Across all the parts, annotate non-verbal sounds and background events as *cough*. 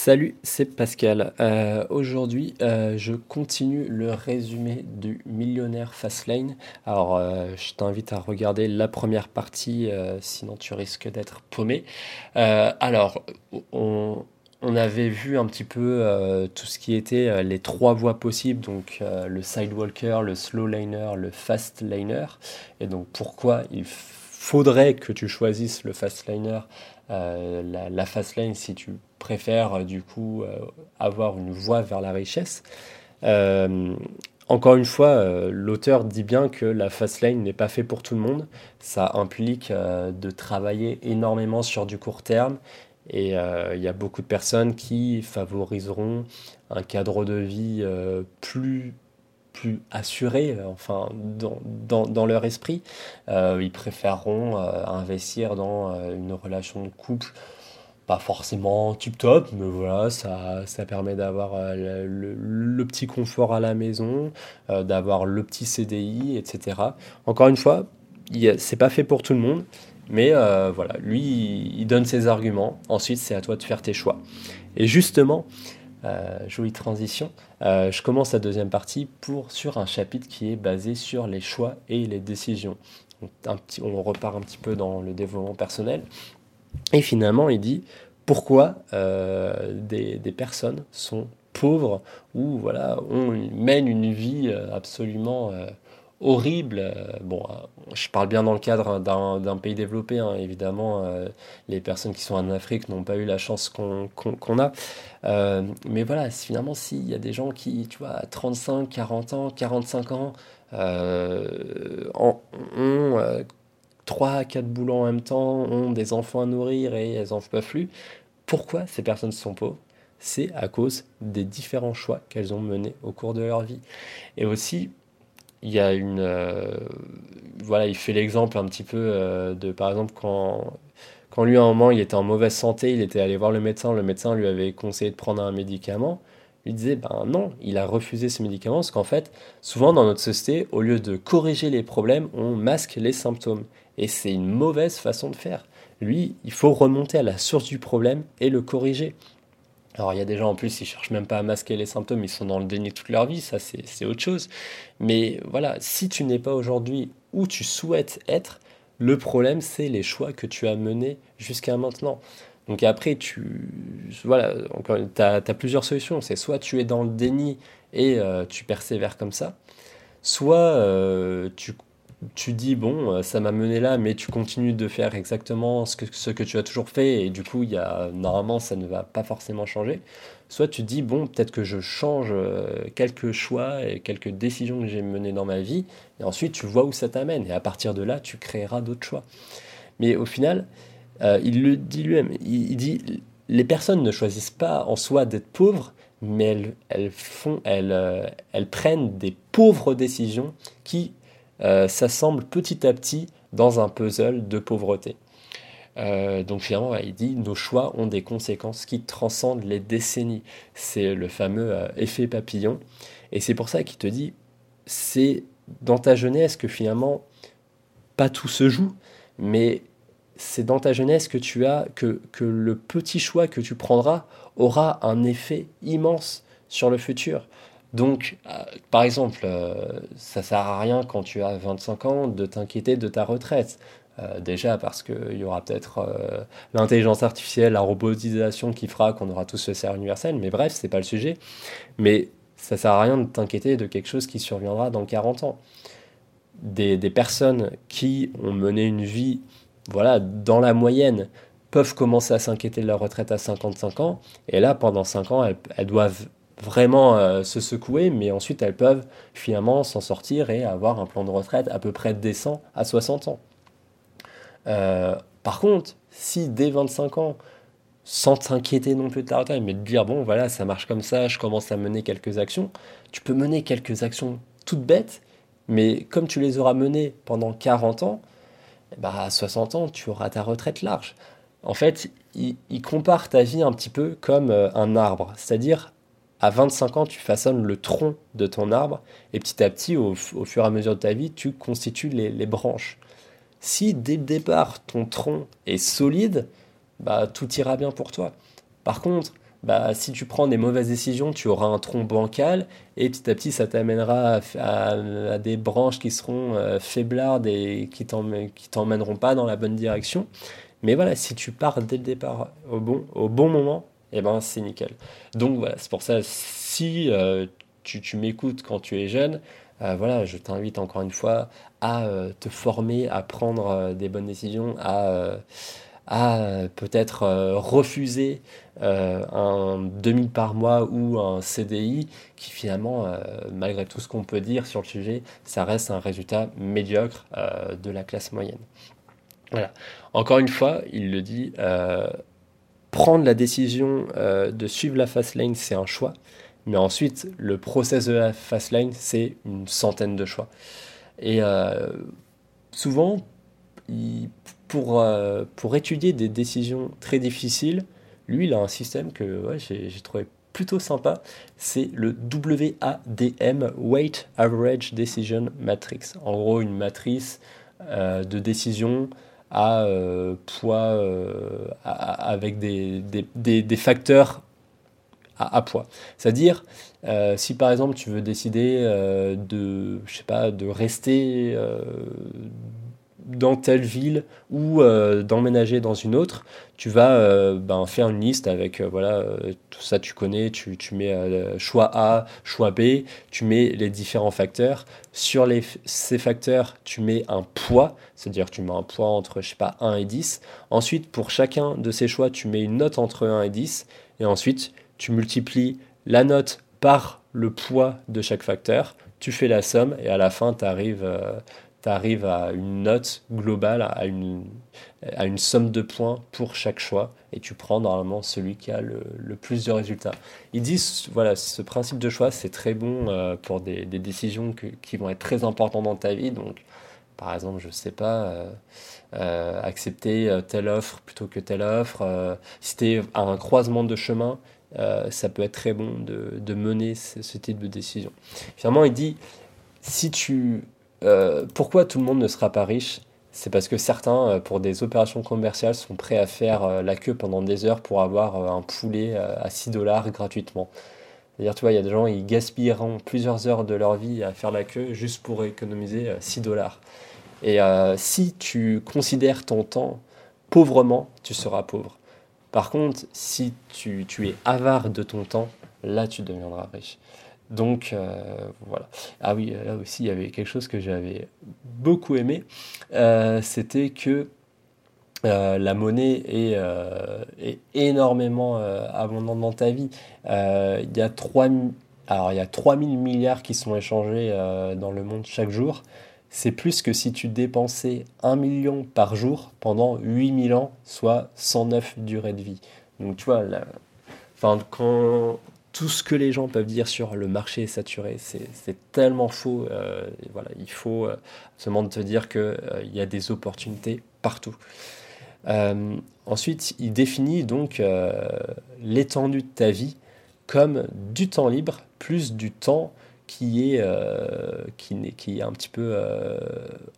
Salut, c'est Pascal. Euh, aujourd'hui, euh, je continue le résumé du millionnaire Fastlane. Alors, euh, je t'invite à regarder la première partie, sinon tu risques d'être paumé. alors, on, avait vu un petit peu tout ce qui était les trois voies possibles, donc le sidewalker, le slow liner, le fast liner. Et donc, pourquoi il faudrait que tu choisisses le fast liner, la, la fast si tu préfèrent euh, du coup euh, avoir une voie vers la richesse. Euh, encore une fois, l'auteur dit bien que la fast lane n'est pas fait pour tout le monde. Ça implique de travailler énormément sur du court terme et il y a beaucoup de personnes qui favoriseront un cadre de vie plus plus assuré, enfin dans, dans, dans leur esprit. ils préféreront investir dans une relation de couple pas forcément tip top, mais voilà, ça, ça permet d'avoir euh, le, petit confort à la maison, euh, d'avoir le petit CDI, etc. Encore une fois, c'est pas fait pour tout le monde, mais euh, voilà, lui, il, donne ses arguments. Ensuite, c'est à toi de faire tes choix. Et justement, jolie transition, je commence la deuxième partie pour, sur un chapitre qui est basé sur les choix et les décisions. un petit, on repart un petit peu dans le développement personnel. Et finalement, il dit pourquoi euh, des, personnes sont pauvres ou voilà, on mènent une vie euh, absolument euh, horrible. Bon, je parle bien dans le cadre d'un pays développé, hein. évidemment, les personnes qui sont en Afrique n'ont pas eu la chance qu'on a. mais voilà, finalement, s'il y a des gens qui, tu vois, à 35, 40 ans, 45 ans, ont 3 à 4 boulots en même temps, ont des enfants à nourrir et elles n'en peuvent plus. Pourquoi ces personnes sont pauvres? C'est à cause des différents choix qu'elles ont menés au cours de leur vie. Et aussi, il y a une. Euh, voilà, il fait l'exemple un petit peu euh, de, par exemple, quand, quand lui, à un moment, il était en mauvaise santé, il était allé voir le médecin, le médecin lui avait conseillé de prendre un médicament. Il disait, ben non, il a refusé ce médicament parce qu'en fait, souvent dans notre société, au lieu de corriger les problèmes, on masque les symptômes. Et c'est une mauvaise façon de faire. Lui, il faut remonter à la source du problème et le corriger. Alors il y a des gens en plus, ils cherchent même pas à masquer les symptômes, ils sont dans le déni toute leur vie, ça c'est autre chose. Mais voilà, si tu n'es pas aujourd'hui où tu souhaites être, le problème c'est les choix que tu as menés jusqu'à maintenant. Donc après, tu voilà, tu as, plusieurs solutions. C'est soit tu es dans le déni et euh, tu persévères comme ça, soit euh, tu tu dis bon euh, ça m'a mené là mais tu continues de faire exactement ce que, ce que tu as toujours fait et du coup il y a, normalement ça ne va pas forcément changer. Soit tu dis bon peut-être que je change euh, quelques choix et quelques décisions que j'ai menées dans ma vie et ensuite tu vois où ça t'amène et à partir de là tu créeras d'autres choix. Mais au final euh, il le dit lui-même il, dit les personnes ne choisissent pas en soi d'être pauvres mais elles, elles font elles, elles prennent des pauvres décisions qui euh, s'assemblent petit à petit dans un puzzle de pauvreté. Euh, donc finalement, il dit nos choix ont des conséquences qui transcendent les décennies. C'est le fameux euh, effet papillon. Et c'est pour ça qu'il te dit c'est dans ta jeunesse que finalement pas tout se joue, mais c'est dans ta jeunesse que tu as que, que le petit choix que tu prendras aura un effet immense sur le futur. Donc, euh, par exemple, euh, ça sert à rien quand tu as 25 ans de t'inquiéter de ta retraite. Euh, déjà parce qu'il y aura peut-être l'intelligence artificielle, la robotisation qui fera qu'on aura tous le salaire universel, mais bref, c'est pas le sujet. Mais ça sert à rien de t'inquiéter de quelque chose qui surviendra dans 40 ans. Des, personnes qui ont mené une vie, voilà, dans la moyenne, peuvent commencer à s'inquiéter de leur retraite à 55 ans, et là, pendant 5 ans, elles doivent vraiment euh, se secouer, mais ensuite elles peuvent finalement s'en sortir et avoir un plan de retraite à peu près décent à 60 ans. Euh, par contre, si dès 25 ans, sans t'inquiéter non plus de ta retraite, mais de dire bon voilà, ça marche comme ça, je commence à mener quelques actions, tu peux mener quelques actions toutes bêtes, mais comme tu les auras menées pendant 40 ans, bah à 60 ans, tu auras ta retraite large. En fait, il, il compare ta vie un petit peu comme euh, un arbre, c'est-à-dire à 25 ans, tu façonnes le tronc de ton arbre et petit à petit, au, fur et à mesure de ta vie, tu constitues les, branches. Si dès le départ, ton tronc est solide, bah, tout ira bien pour toi. Par contre, bah, si tu prends des mauvaises décisions, tu auras un tronc bancal et petit à petit, ça t'amènera à, des branches qui seront euh, faiblardes et qui t'emmèneront pas dans la bonne direction. Mais voilà, si tu pars dès le départ au bon, au bon moment, eh ben, c'est nickel. Donc voilà, c'est pour ça, si euh, tu, m'écoutes quand tu es jeune, euh, voilà, je t'invite encore une fois à te former, à prendre des bonnes décisions, à à euh, peut-être euh, refuser euh, un 2000 par mois ou un CDI qui finalement, malgré tout ce qu'on peut dire sur le sujet, ça reste un résultat médiocre de la classe moyenne. Voilà. Encore une fois, il le dit, prendre la décision de suivre la fast lane, c'est un choix. Mais ensuite, le process de la fast lane, c'est une centaine de choix. Et souvent, il, pour, euh, pour étudier des décisions très difficiles, lui, il a un système que j'ai trouvé plutôt sympa. C'est le WADM, Weight Average Decision Matrix. En gros, une matrice euh, de décision à euh, poids avec des, facteurs à, à poids. C'est-à-dire, si par exemple tu veux décider de, je sais pas, de rester dans telle ville ou euh, d'emménager dans une autre, tu vas euh, ben, faire une liste avec, euh, voilà, tout ça tu connais, tu, tu mets choix A, choix B, tu mets les différents facteurs. Sur les, ces facteurs, tu mets un poids, c'est-à-dire tu mets un poids entre, je sais pas, 1 et 10. Ensuite, pour chacun de ces choix, tu mets une note entre 1 et 10. Et ensuite, tu multiplies la note par le poids de chaque facteur, tu fais la somme et à la fin, tu arrives tu arrives à une note globale, à une, à une somme de points pour chaque choix, et tu prends normalement celui qui a le, le plus de résultats. Ils disent, voilà, ce principe de choix, c'est très bon euh, pour des, des décisions qui vont être très importantes dans ta vie. Donc, par exemple, je sais pas, euh, euh, accepter telle offre plutôt que telle offre. si tu es à un croisement de chemin, ça peut être très bon de, de mener ce, ce type de décision. Finalement, il dit, si tu euh, pourquoi tout le monde ne sera pas riche? C'est parce que certains, euh, pour des opérations commerciales, sont prêts à faire euh, la queue pendant des heures pour avoir un poulet à 6 dollars gratuitement. C'est-à-dire, tu vois, il y a des gens, ils gaspilleront plusieurs heures de leur vie à faire la queue juste pour économiser 6 dollars. Et si tu considères ton temps pauvrement, tu seras pauvre. Par contre, si tu, tu es avare de ton temps, là, tu deviendras riche. Donc euh, voilà. Ah oui, là aussi, il y avait quelque chose que j'avais beaucoup aimé. Euh, c'était que euh, la monnaie est, énormément abondante dans ta vie. il y a 3, alors, il y a 3000 milliards qui sont échangés dans le monde chaque jour. C'est plus que si tu dépensais 1 million par jour pendant 8000 ans, soit 109 durées de vie. Donc tu vois, enfin, quand, tout ce que les gens peuvent dire sur le marché est saturé, c'est tellement faux. Euh, voilà, il faut euh, seulement te dire qu'il euh, y a des opportunités partout. ensuite, il définit donc l'étendue de ta vie comme du temps libre plus du temps qui est, qui, est un petit peu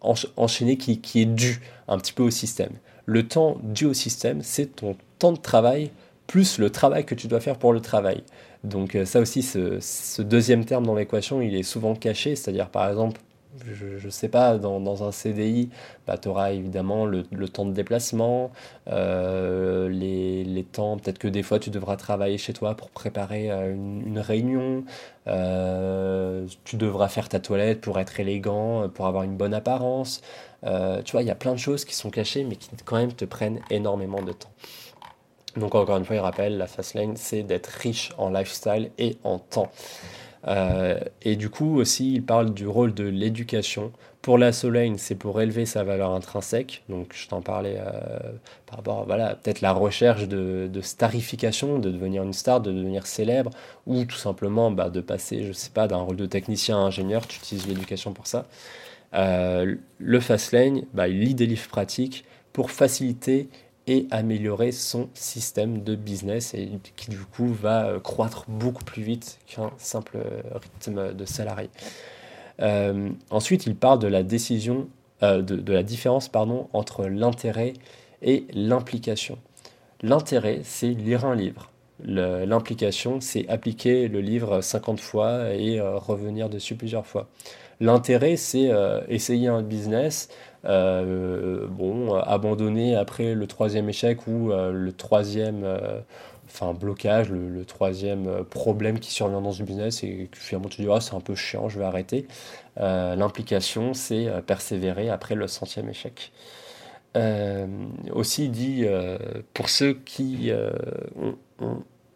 enchaîné, qui est dû un petit peu au système. Le temps dû au système, c'est ton temps de travail plus le travail que tu dois faire pour le travail. Donc euh, ça aussi, ce, deuxième terme dans l'équation, il est souvent caché, c'est-à-dire par exemple, je ne sais pas, dans, un CDI, bah, tu auras évidemment le, temps de déplacement, euh, les, temps, peut-être que des fois tu devras travailler chez toi pour préparer euh, une, réunion, tu devras faire ta toilette pour être élégant, pour avoir une bonne apparence. tu vois, il y a plein de choses qui sont cachées, mais qui quand même te prennent énormément de temps. Donc encore une fois, il rappelle, la fast lane, c'est d'être riche en lifestyle et en temps. Euh, et du coup aussi, il parle du rôle de l'éducation. Pour la lane, c'est pour élever sa valeur intrinsèque. Donc je t'en parlais euh, par rapport à voilà, peut-être la recherche de, starification, de devenir une star, de devenir célèbre, ou tout simplement bah, de passer, je sais pas, d'un rôle de technicien à ingénieur. Tu utilises l'éducation pour ça. Euh, le fast lane, bah, il lit des livres pratiques pour faciliter et améliorer son système de business et qui du coup va euh, croître beaucoup plus vite qu'un simple rythme de salarié. Euh, ensuite, il parle de la décision, euh, de, la différence pardon, entre l'intérêt et l'implication. L'intérêt, c'est lire un livre. L'implication, c'est appliquer le livre 50 fois et revenir dessus plusieurs fois. L'intérêt, c'est essayer un business, bon, abandonner après le troisième échec ou le troisième enfin blocage, le, troisième euh, problème qui survient dans une business et que finalement tu dis ah, c'est un peu chiant, je vais arrêter. Euh, l'implication, c'est euh, persévérer après le centième échec. aussi, dit pour ceux qui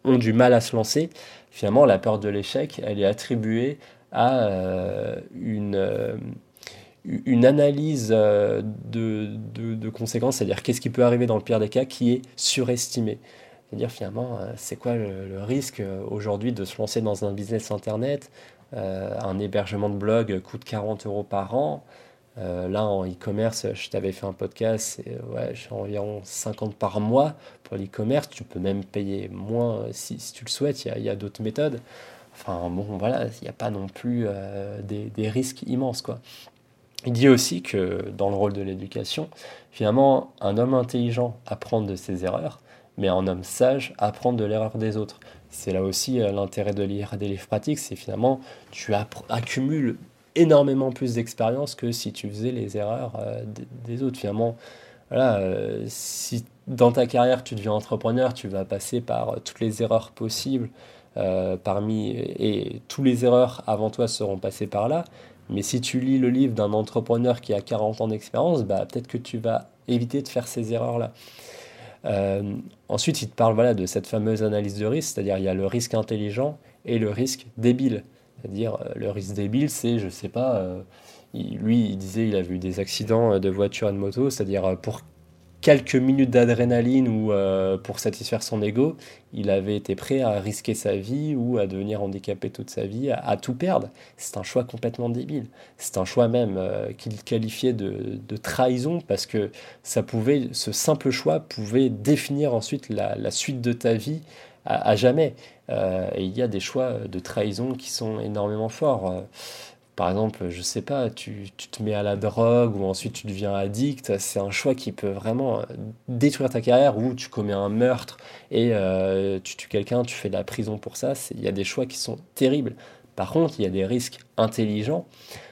ont, du mal à se lancer, finalement, la peur de l'échec, elle est attribuée à une, une analyse de, de conséquences, c'est-à-dire qu'est-ce qui peut arriver dans le pire des cas, qui est surestimé dire finalement, euh, c'est quoi le, risque euh, aujourd'hui de se lancer dans un business internet euh, Un hébergement de blog coûte 40 euros par an. là, en e-commerce, je t'avais fait un podcast, ouais, environ 50 par mois pour l'e-commerce. Tu peux même payer moins si, tu le souhaites, il y a, d'autres méthodes. Enfin, bon, voilà, il n'y a pas non plus des, des, risques immenses, quoi. Il dit aussi que dans le rôle de l'éducation, finalement, un homme intelligent apprend de ses erreurs, mais un homme sage apprend de l'erreur des autres. C'est là aussi euh, l'intérêt de lire des livres pratiques, c'est finalement tu accumules énormément plus d'expérience que si tu faisais les erreurs euh, des autres. Finalement, voilà, euh, si dans ta carrière tu deviens entrepreneur, tu vas passer par toutes les erreurs possibles parmi et tous les erreurs avant toi seront passées par là. Mais si tu lis le livre d'un entrepreneur qui a 40 ans d'expérience, bah, peut-être que tu vas éviter de faire ces erreurs-là. Euh, ensuite, il te parle voilà, de cette fameuse analyse de risque, c'est-à-dire il y a le risque intelligent et le risque débile. C'est-à-dire euh, le risque débile, c'est, je sais pas, euh, lui, il disait il a vu des accidents de voiture et de moto, c'est-à-dire pour quelques minutes d'adrénaline ou euh, pour satisfaire son ego, il avait été prêt à risquer sa vie ou à devenir handicapé toute sa vie, à, tout perdre. C'est un choix complètement débile. C'est un choix même euh, qu'il qualifiait de, trahison parce que ça pouvait, ce simple choix pouvait définir ensuite la, suite de ta vie à, jamais. Euh, et il y a des choix de trahison qui sont énormément forts par exemple, je sais pas, tu, te mets à la drogue ou ensuite tu deviens addict, c'est un choix qui peut vraiment euh, détruire ta carrière ou tu commets un meurtre et euh, tu tues quelqu'un, tu fais de la prison pour ça. Il y a des choix qui sont terribles. Par contre, il y a des risques intelligents,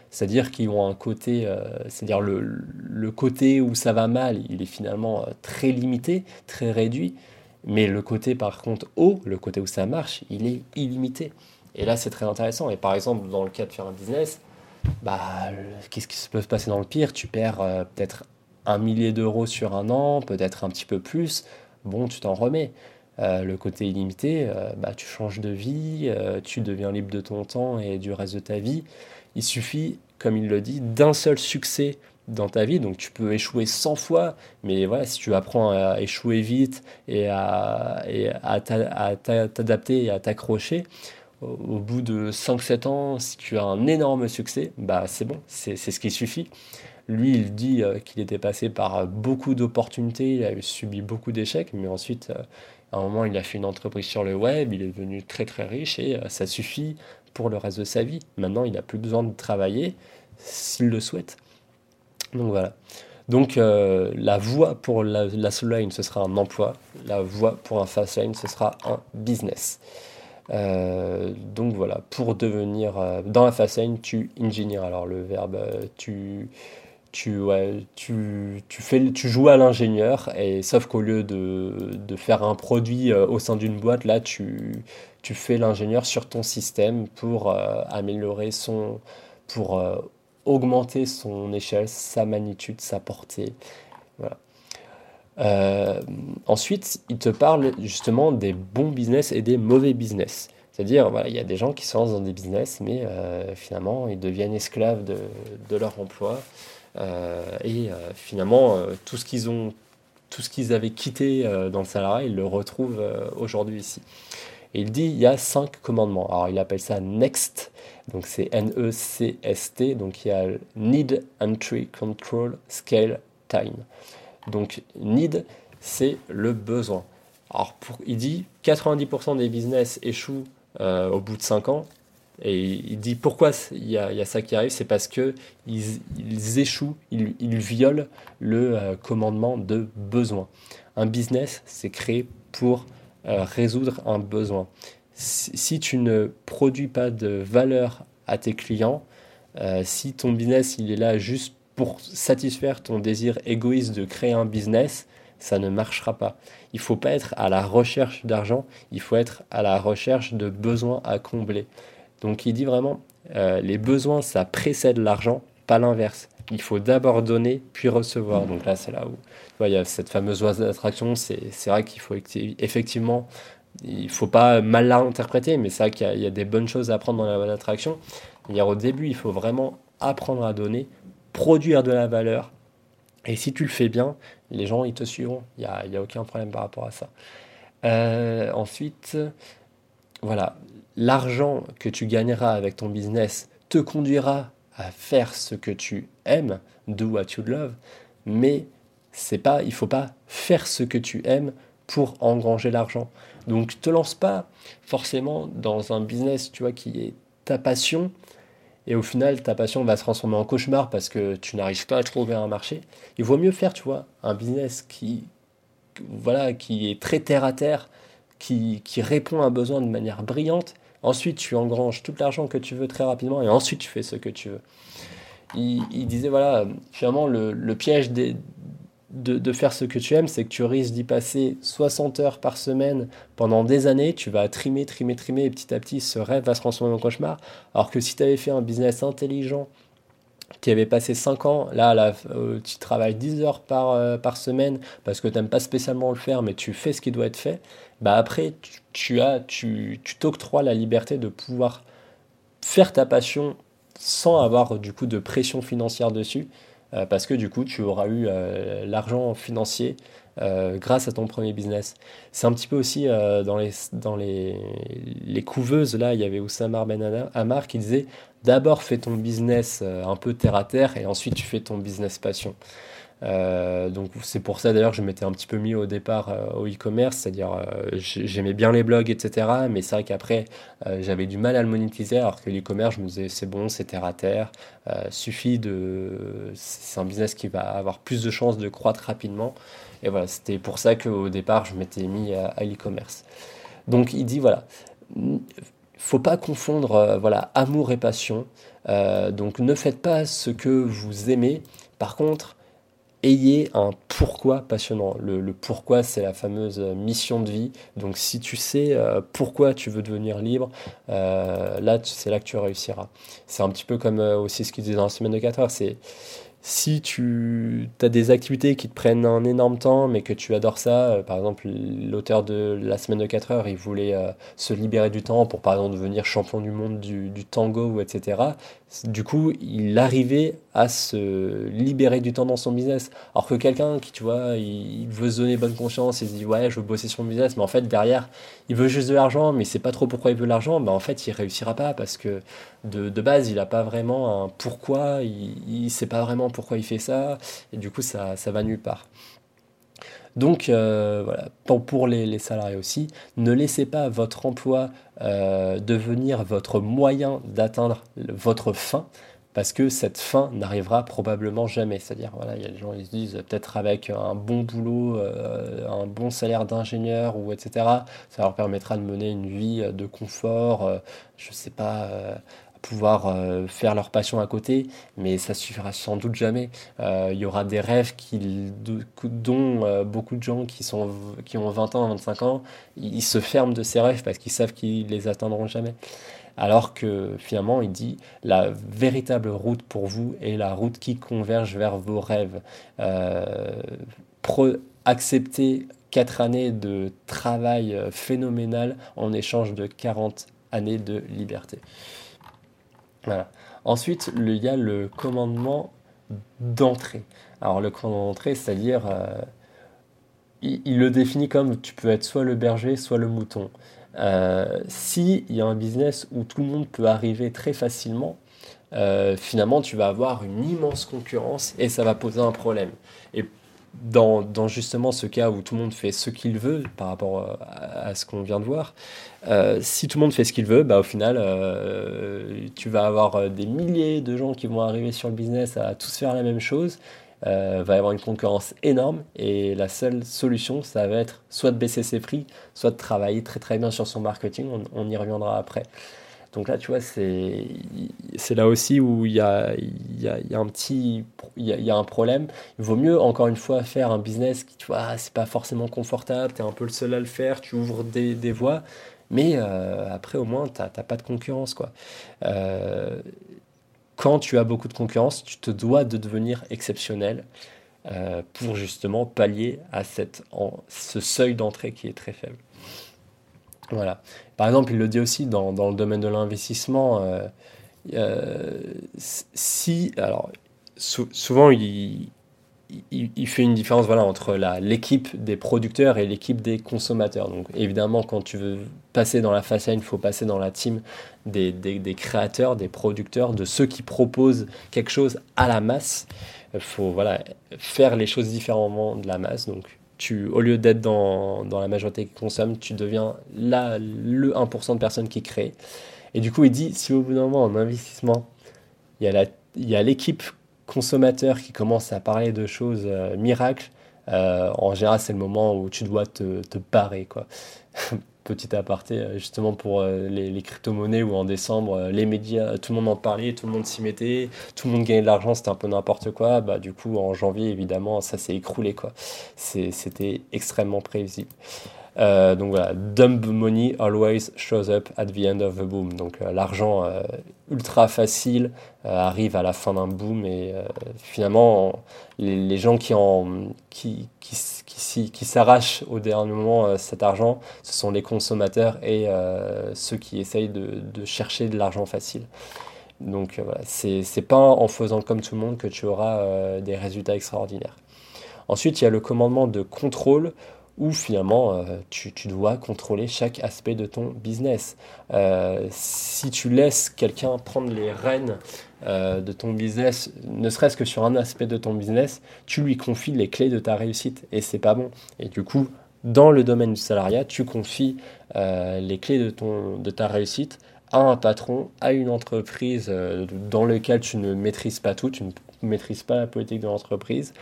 c'est-à-dire qui ont un côté, euh, c'est-à-dire le, le, côté où ça va mal, il est finalement très limité, très réduit, mais le côté par contre haut, le côté où ça marche, il est illimité. Et là, c'est très intéressant. Et par exemple, dans le cas de faire un business, bah, qu'est-ce qui se peut se passer dans le pire? Tu perds euh, peut-être un millier d'euros sur un an, peut-être un petit peu plus. Bon, tu t'en remets. Euh, le côté illimité, euh, bah, tu changes de vie, tu deviens libre de ton temps et du reste de ta vie. Il suffit, comme il le dit, d'un seul succès dans ta vie. Donc tu peux échouer 100 fois, mais voilà, si tu apprends à échouer vite et à, et à t'adapter et à t'accrocher, au bout de 5-7 ans, si tu as un énorme succès, bah c'est bon, c'est ce qui suffit. Lui, il dit euh, qu'il était passé par beaucoup d'opportunités, il a subi beaucoup d'échecs, mais ensuite, euh, à un moment, il a fait une entreprise sur le web, il est devenu très très riche et euh, ça suffit pour le reste de sa vie. Maintenant, il n'a plus besoin de travailler s'il le souhaite. Donc voilà. Donc la voie pour la, la line, ce sera un emploi. La voie pour un fast line, ce sera un business. Euh, donc voilà, pour devenir euh, dans la façade, tu ingénieurs. Alors le verbe, euh, tu tu, ouais, tu, tu, fais, tu joues à l'ingénieur, et sauf qu'au lieu de, de, faire un produit au sein d'une boîte, là, tu, tu fais l'ingénieur sur ton système pour améliorer son. pour augmenter son échelle, sa magnitude, sa portée. Voilà. Euh, ensuite, il te parle justement des bons business et des mauvais business. C'est-à-dire, voilà, il y a des gens qui se lancent dans des business, mais euh, finalement, ils deviennent esclaves de, leur emploi. Euh, et finalement, tout ce qu'ils ont, tout ce qu'ils avaient quitté dans le salariat, ils le retrouvent aujourd'hui ici. Il dit, il y a cinq commandements. Alors, il appelle ça NEXT, donc c'est N-E-C-S-T, donc il y a Need, Entry, Control, Scale, Time. Donc need, c'est le besoin. Alors il dit 90% des business échouent euh, au bout de 5 ans. Et il dit pourquoi il y a, ça qui arrive, c'est parce que ils, échouent, ils, violent le euh, commandement de besoin. Un business, c'est créé pour résoudre un besoin. Si, tu ne produis pas de valeur à tes clients, si ton business il est là juste pour satisfaire ton désir égoïste de créer un business, ça ne marchera pas. Il faut pas être à la recherche d'argent, il faut être à la recherche de besoins à combler. Donc il dit vraiment, euh, les besoins, ça précède l'argent, pas l'inverse. Il faut d'abord donner, puis recevoir. Donc là, c'est là où il y a cette fameuse loi d'attraction. C'est vrai qu'il faut effectivement, il faut pas mal l'interpréter, mais c'est vrai qu'il y, a des bonnes choses à apprendre dans la loi d'attraction. Au début, il faut vraiment apprendre à donner, produire de la valeur. Et si tu le fais bien, les gens, ils te suivront. Il n'y a, a, aucun problème par rapport à ça. Euh, ensuite, voilà, l'argent que tu gagneras avec ton business te conduira à faire ce que tu aimes, do what you love, mais c'est pas, il faut pas faire ce que tu aimes pour engranger l'argent. Donc te lance pas forcément dans un business, tu vois, qui est ta passion, et au final ta passion va se transformer en cauchemar parce que tu n'arrives pas à trouver un marché. Il vaut mieux faire, tu vois, un business qui, voilà, qui est très terre à terre, qui, qui répond à un besoin de manière brillante Ensuite, tu engranges tout l'argent que tu veux très rapidement et ensuite tu fais ce que tu veux. Il, disait, voilà, finalement, le, piège de, faire ce que tu aimes, c'est que tu risques d'y passer 60 heures par semaine pendant des années. Tu vas trimer, trimer, trimer et petit à petit, ce rêve va se transformer en cauchemar. Alors que si tu avais fait un business intelligent, qui avait passé 5 ans, là, là euh, tu travailles 10 heures par, euh, par semaine parce que tu n'aimes pas spécialement le faire, mais tu fais ce qui doit être fait, bah après, tu, as, tu t'octroies la liberté de pouvoir faire ta passion sans avoir du coup de pression financière dessus, euh, parce que du coup, tu auras eu l'argent financier grâce à ton premier business. C'est un petit peu aussi dans, les, dans les, les couveuses, là, il y avait Oussama Ben Amar qui disait d'abord fais ton business euh, un peu terre à terre et ensuite tu fais ton business passion. Euh, donc c'est pour ça d'ailleurs que je m'étais un petit peu mis au départ euh, au e-commerce, c'est-à-dire j'aimais bien les blogs, etc. Mais c'est vrai qu'après j'avais du mal à le monétiser, alors que l'e-commerce je me disais c'est bon, c'est terre à terre, suffit de, c'est un business qui va avoir plus de chances de croître rapidement. Et voilà, c'était pour ça qu'au départ je m'étais mis à, à l'e-commerce. Donc il dit voilà, faut pas confondre euh, voilà amour et passion. Euh, donc ne faites pas ce que vous aimez. Par contre, ayez un pourquoi passionnant. Le, pourquoi, c'est la fameuse mission de vie. Donc si tu sais euh, pourquoi tu veux devenir libre, là, c'est là que tu réussiras. C'est un petit peu comme aussi ce qu'il disait dans la semaine de 4 heures. C'est si tu as des activités qui te prennent un énorme temps, mais que tu adores ça, euh, par exemple, l'auteur de La semaine de 4 heures, il voulait euh, se libérer du temps pour, par exemple, devenir champion du monde du, tango, etc. Du coup, il arrivait à se libérer du temps dans son business. Alors que quelqu'un qui, tu vois, il, veut se donner bonne conscience, il se dit, ouais, je veux bosser sur mon business, mais en fait, derrière, il veut juste de l'argent, mais il sait pas trop pourquoi il veut l'argent, ben en fait, il réussira pas parce que de, de base, il n'a pas vraiment un pourquoi, il, ne sait pas vraiment pourquoi il fait ça, et du coup, ça, ça va nulle part. Donc euh, voilà, pour les, les, salariés aussi, ne laissez pas votre emploi euh, devenir votre moyen d'atteindre votre fin parce que cette fin n'arrivera probablement jamais. C'est-à-dire, voilà, il y a des gens qui se disent peut-être avec un bon boulot, euh, un bon salaire d'ingénieur ou etc. Ça leur permettra de mener une vie de confort, je ne sais pas, pouvoir euh, faire leur passion à côté, mais ça suffira sans doute jamais. Euh, il y aura des rêves qui, dont euh, beaucoup de gens qui, sont, qui ont 20 ans, 25 ans, ils se ferment de ces rêves parce qu'ils savent qu'ils les atteindront jamais. Alors que finalement, il dit la véritable route pour vous est la route qui converge vers vos rêves. accepter 4 années de travail phénoménal en échange de 40 années de liberté. Ensuite, il y a le commandement d'entrée. Alors le commandement d'entrée, c'est-à-dire, euh, il, le définit comme tu peux être soit le berger, soit le mouton. Euh, S'il y a un business où tout le monde peut arriver très facilement, euh, finalement, tu vas avoir une immense concurrence et ça va poser un problème. Dans, justement ce cas où tout le monde fait ce qu'il veut par rapport euh, à, ce qu'on vient de voir, euh, si tout le monde fait ce qu'il veut, bah, au final, euh, tu vas avoir des milliers de gens qui vont arriver sur le business à tous faire la même chose. va y avoir une concurrence énorme et la seule solution, ça va être soit de baisser ses prix, soit de travailler très très bien sur son marketing. On, y reviendra après. Donc là, tu vois, c'est là aussi où il y a, y, a, un petit y, a, un problème. Il vaut mieux, encore une fois, faire un business qui, tu vois, c'est pas forcément confortable, tu es un peu le seul à le faire, tu ouvres des, des voies, mais euh, après, au moins, tu n'as pas de concurrence. Quoi. Euh, quand tu as beaucoup de concurrence, tu te dois de devenir exceptionnel euh, pour justement pallier à cette, ce seuil d'entrée qui est très faible. Voilà. Par exemple, il le dit aussi dans, dans le domaine de l'investissement. si, alors, souvent, il, il, fait une différence voilà, entre l'équipe des producteurs et l'équipe des consommateurs. Donc évidemment, quand tu veux passer dans la phase il faut passer dans la team des, des, créateurs, des producteurs, de ceux qui proposent quelque chose à la masse. Il faut voilà, faire les choses différemment de la masse. Donc tu, au lieu d'être dans, dans, la majorité qui consomme, tu deviens là, le 1% de personnes qui créent. Et du coup, il dit, si au bout d'un moment, en investissement, il y a l'équipe consommateur qui commence à parler de choses euh, miracles, euh, en général, c'est le moment où tu dois te, te barrer. Quoi. *laughs* Petit aparté, euh, justement pour les, crypto-monnaies où en décembre, les médias, tout le monde en parlait, tout le monde s'y mettait, tout le monde gagnait de l'argent, c'était un peu n'importe quoi. Bah, du coup, en janvier, évidemment, ça s'est écroulé. Quoi. C'était extrêmement prévisible. Euh, donc voilà, dumb money always shows up at the end of the boom. Donc euh, l'argent euh, ultra facile arrive à la fin d'un boom et finalement les, gens qui, en, qui, qui, qui, qui s'arrachent au dernier moment cet argent, ce sont les consommateurs et ceux qui essayent de, de chercher de l'argent facile. Donc voilà, c'est pas en faisant comme tout le monde que tu auras des résultats extraordinaires. Ensuite, il y a le commandement de contrôle où finalement euh, tu, dois contrôler chaque aspect de ton business. Euh, si tu laisses quelqu'un prendre les rênes euh, de ton business, ne serait-ce que sur un aspect de ton business, tu lui confies les clés de ta réussite et c'est pas bon. Et du coup, dans le domaine du salariat, tu confies les clés de, ton, de ta réussite à un patron, à une entreprise dans laquelle tu ne maîtrises pas tout, maîtrise pas la politique de l'entreprise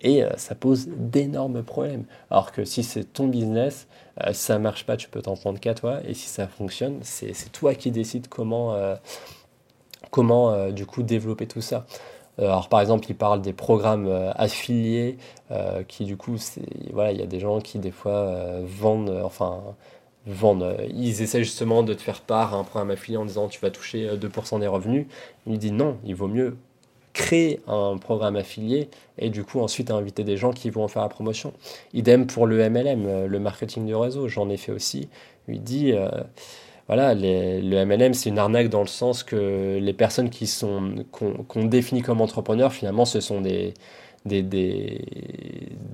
et euh, ça pose d'énormes problèmes. Alors que si c'est ton business, euh, ça marche pas, tu peux t'en prendre qu'à toi et si ça fonctionne, c'est toi qui décides comment, euh, comment du coup développer tout ça. Alors par exemple, il parle des programmes affiliés qui du coup, voilà, il y a des gens qui des fois vendent, enfin vendent, ils essaient justement de te faire part à un programme affilié en disant tu vas toucher 2% des revenus. Il dit non, il vaut mieux créer un programme affilié et du coup ensuite inviter des gens qui vont en faire la promotion. Idem pour le MLM, euh, le marketing du réseau, j'en ai fait aussi. Il dit, euh, voilà, le MLM c'est une arnaque dans le sens que les personnes qui sont qu'on définit comme entrepreneurs, finalement ce sont des des, des,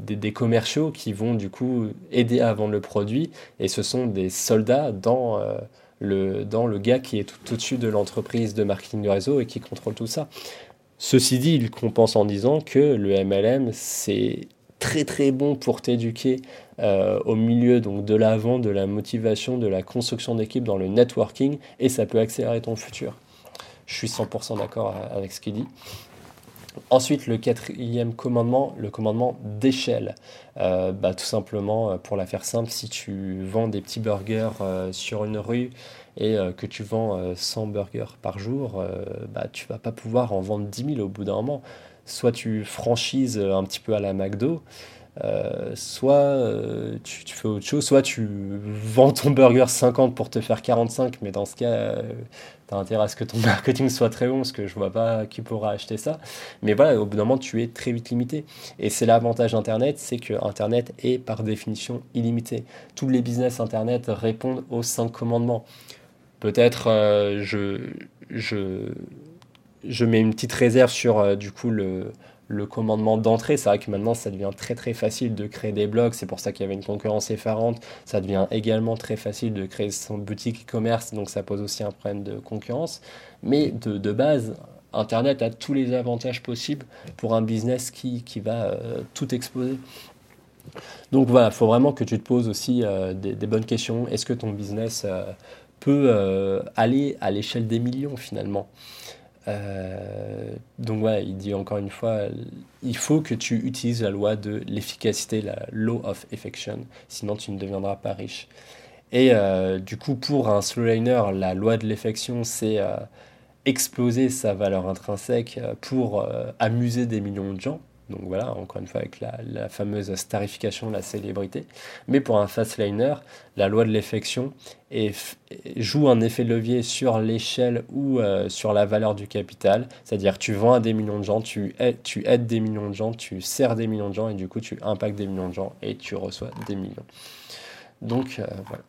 des, commerciaux qui vont du coup aider à vendre le produit et ce sont des soldats dans, euh, le, dans le gars qui est tout au-dessus de l'entreprise de marketing du réseau et qui contrôle tout ça. Ceci dit, il compense en disant que le MLM, c'est très très bon pour t'éduquer euh, au milieu donc, de l'avant, de la motivation, de la construction d'équipe dans le networking, et ça peut accélérer ton futur. Je suis 100% d'accord avec ce qu'il dit. Ensuite, le quatrième commandement, le commandement d'échelle. Euh, bah, tout simplement, euh, pour la faire simple, si tu vends des petits burgers sur une rue, et euh, que tu vends 100 euh, burgers par jour, euh, bah, tu vas pas pouvoir en vendre 10 000 au bout d'un moment. Soit tu franchises un petit peu à la McDo, soit tu, fais autre chose, soit tu vends ton burger 50 pour te faire 45, mais dans ce cas, tu as intérêt à ce que ton *laughs* marketing soit très bon, parce que je vois pas qui pourra acheter ça. Mais voilà, au bout d'un moment, tu es très vite limité. Et c'est l'avantage d'Internet, c'est que Internet est par définition illimité. Tous les business Internet répondent aux 5 commandements. Peut-être euh, je, je, je mets une petite réserve sur euh, du coup le, le commandement d'entrée. C'est vrai que maintenant, ça devient très très facile de créer des blogs. C'est pour ça qu'il y avait une concurrence effarante. Ça devient également très facile de créer son boutique e-commerce. Donc ça pose aussi un problème de concurrence. Mais de, de, base, Internet a tous les avantages possibles pour un business qui, qui va euh, tout exploser. Donc voilà, il faut vraiment que tu te poses aussi des, bonnes questions. Est-ce que ton business peut euh, aller à l'échelle des millions finalement. Euh, donc ouais, il dit encore une fois, il faut que tu utilises la loi de l'efficacité, la law of affection, sinon tu ne deviendras pas riche. Et euh, du coup, pour un slowliner, la loi de l'effection, c'est exploser sa valeur intrinsèque pour amuser des millions de gens. Donc voilà, encore une fois avec la, fameuse starification la célébrité. Mais pour un fastliner, la loi de l'effection joue un effet de levier sur l'échelle ou euh, sur la valeur du capital. C'est-à-dire tu vends à des millions de gens, tu aides, tu aides des millions de gens, tu sers des millions de gens et du coup tu impactes des millions de gens et tu reçois des millions. Donc euh, voilà.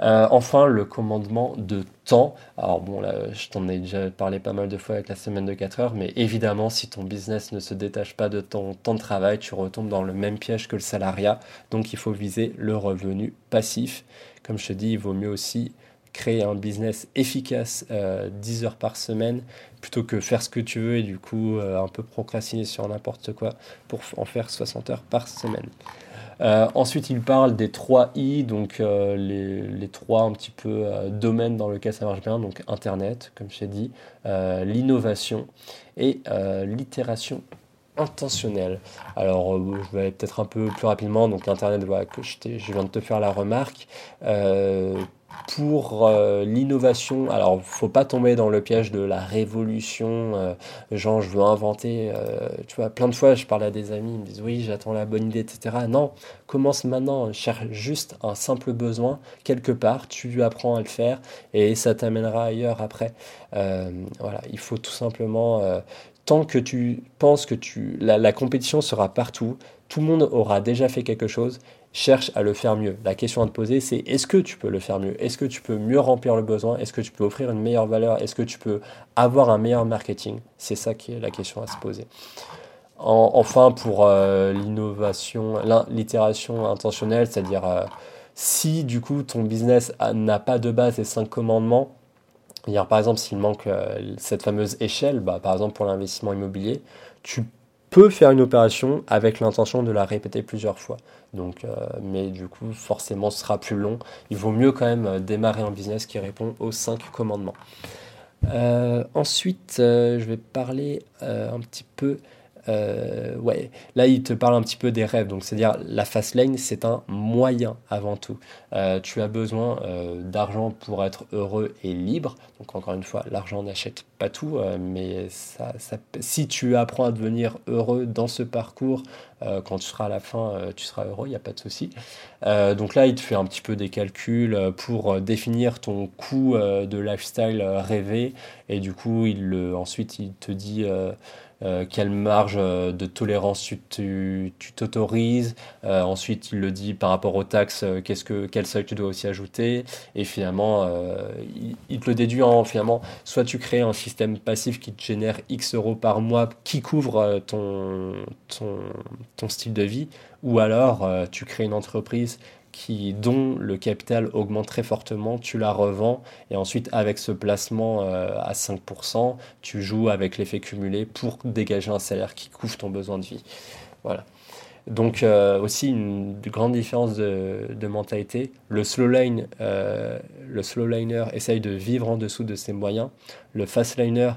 Euh, enfin, le commandement de temps. Alors bon, là, je t'en ai déjà parlé pas mal de fois avec la semaine de 4 heures, mais évidemment, si ton business ne se détache pas de ton temps de travail, tu retombes dans le même piège que le salariat. Donc, il faut viser le revenu passif. Comme je te dis, il vaut mieux aussi créer un business efficace 10 euh, heures par semaine plutôt que faire ce que tu veux et du coup euh, un peu procrastiner sur n'importe quoi pour en faire 60 heures par semaine. Euh, ensuite, il parle des trois I, donc les, les, trois un petit peu domaines dans lesquels ça marche bien, donc Internet, comme je t'ai dit, l'innovation et l'itération intentionnelle. Alors, je vais peut-être un peu plus rapidement. Donc, Internet, voilà, que je, viens de te faire la remarque pour euh, l'innovation, alors faut pas tomber dans le piège de la révolution, euh, genre je veux inventer, euh, tu vois, plein de fois je parle à des amis, ils me disent oui j'attends la bonne idée, etc. Non, commence maintenant, cherche juste un simple besoin quelque part, tu apprends à le faire et ça t'amènera ailleurs après. voilà, il faut tout simplement, tant que tu penses que tu, la compétition sera partout, tout le monde aura déjà fait quelque chose cherche à le faire mieux. La question à te poser, c'est est-ce que tu peux le faire mieux? Est-ce que tu peux mieux remplir le besoin? Est-ce que tu peux offrir une meilleure valeur? Est-ce que tu peux avoir un meilleur marketing? C'est ça qui est la question à se poser. enfin, pour euh, l'innovation, l'itération intentionnelle, c'est-à-dire euh, si du coup ton business n'a pas de base et cinq commandements, par exemple s'il manque euh, cette fameuse échelle, bah, par exemple pour l'investissement immobilier, tu peut faire une opération avec l'intention de la répéter plusieurs fois. Donc, euh, mais du coup, forcément, ce sera plus long. Il vaut mieux quand même euh, démarrer un business qui répond aux cinq commandements. Euh, ensuite, je vais parler un petit peu euh, ouais, là il te parle un petit peu des rêves, donc c'est-à-dire la fast lane c'est un moyen avant tout. Euh, tu as besoin euh, d'argent pour être heureux et libre, donc encore une fois l'argent n'achète pas tout, mais si tu apprends à devenir heureux dans ce parcours, quand tu seras à la fin, tu seras heureux, il n'y a pas de souci. donc là il te fait un petit peu des calculs pour définir ton coût de lifestyle rêvé, et du coup il, ensuite il te dit euh, quelle marge euh, de tolérance tu t'autorises. Euh, ensuite, il le dit par rapport aux taxes, qu'est-ce que, quel seuil tu dois aussi ajouter. Et finalement, il, te le déduit en finalement, soit tu crées un système passif qui te génère X euros par mois qui couvre ton, ton, ton style de vie, ou alors tu crées une entreprise qui, dont le capital augmente très fortement, tu la revends et ensuite avec ce placement euh, à 5%, tu joues avec l'effet cumulé pour dégager un salaire qui couvre ton besoin de vie. Voilà. Donc euh, aussi une grande différence de, mentalité. Le slow line, euh, le slow liner essaye de vivre en dessous de ses moyens. Le fast liner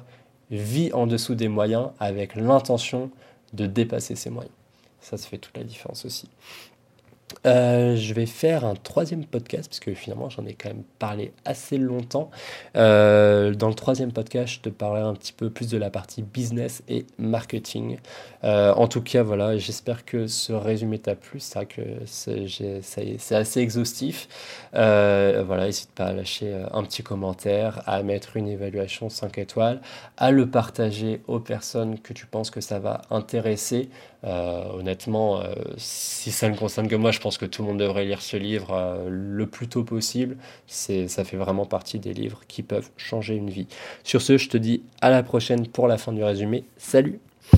vit en dessous des moyens avec l'intention de dépasser ses moyens. Ça, se fait toute la différence aussi. Euh, je vais faire un troisième podcast, parce que finalement j'en ai quand même parlé assez longtemps. Euh, dans le troisième podcast, je te parlerai un petit peu plus de la partie business et marketing. Euh, en tout cas, voilà, j'espère que ce résumé t'a plu. C'est vrai que c'est assez exhaustif. voilà, n'hésite pas à lâcher un petit commentaire, à mettre une évaluation 5 étoiles, à le partager aux personnes que tu penses que ça va intéresser. Honnêtement, si ça ne concerne que moi, je pense pense que tout le monde devrait lire ce livre euh, le plus tôt possible. C'est, ça fait vraiment partie des livres qui peuvent changer une vie. Sur ce, je te dis à la prochaine pour la fin du résumé. Salut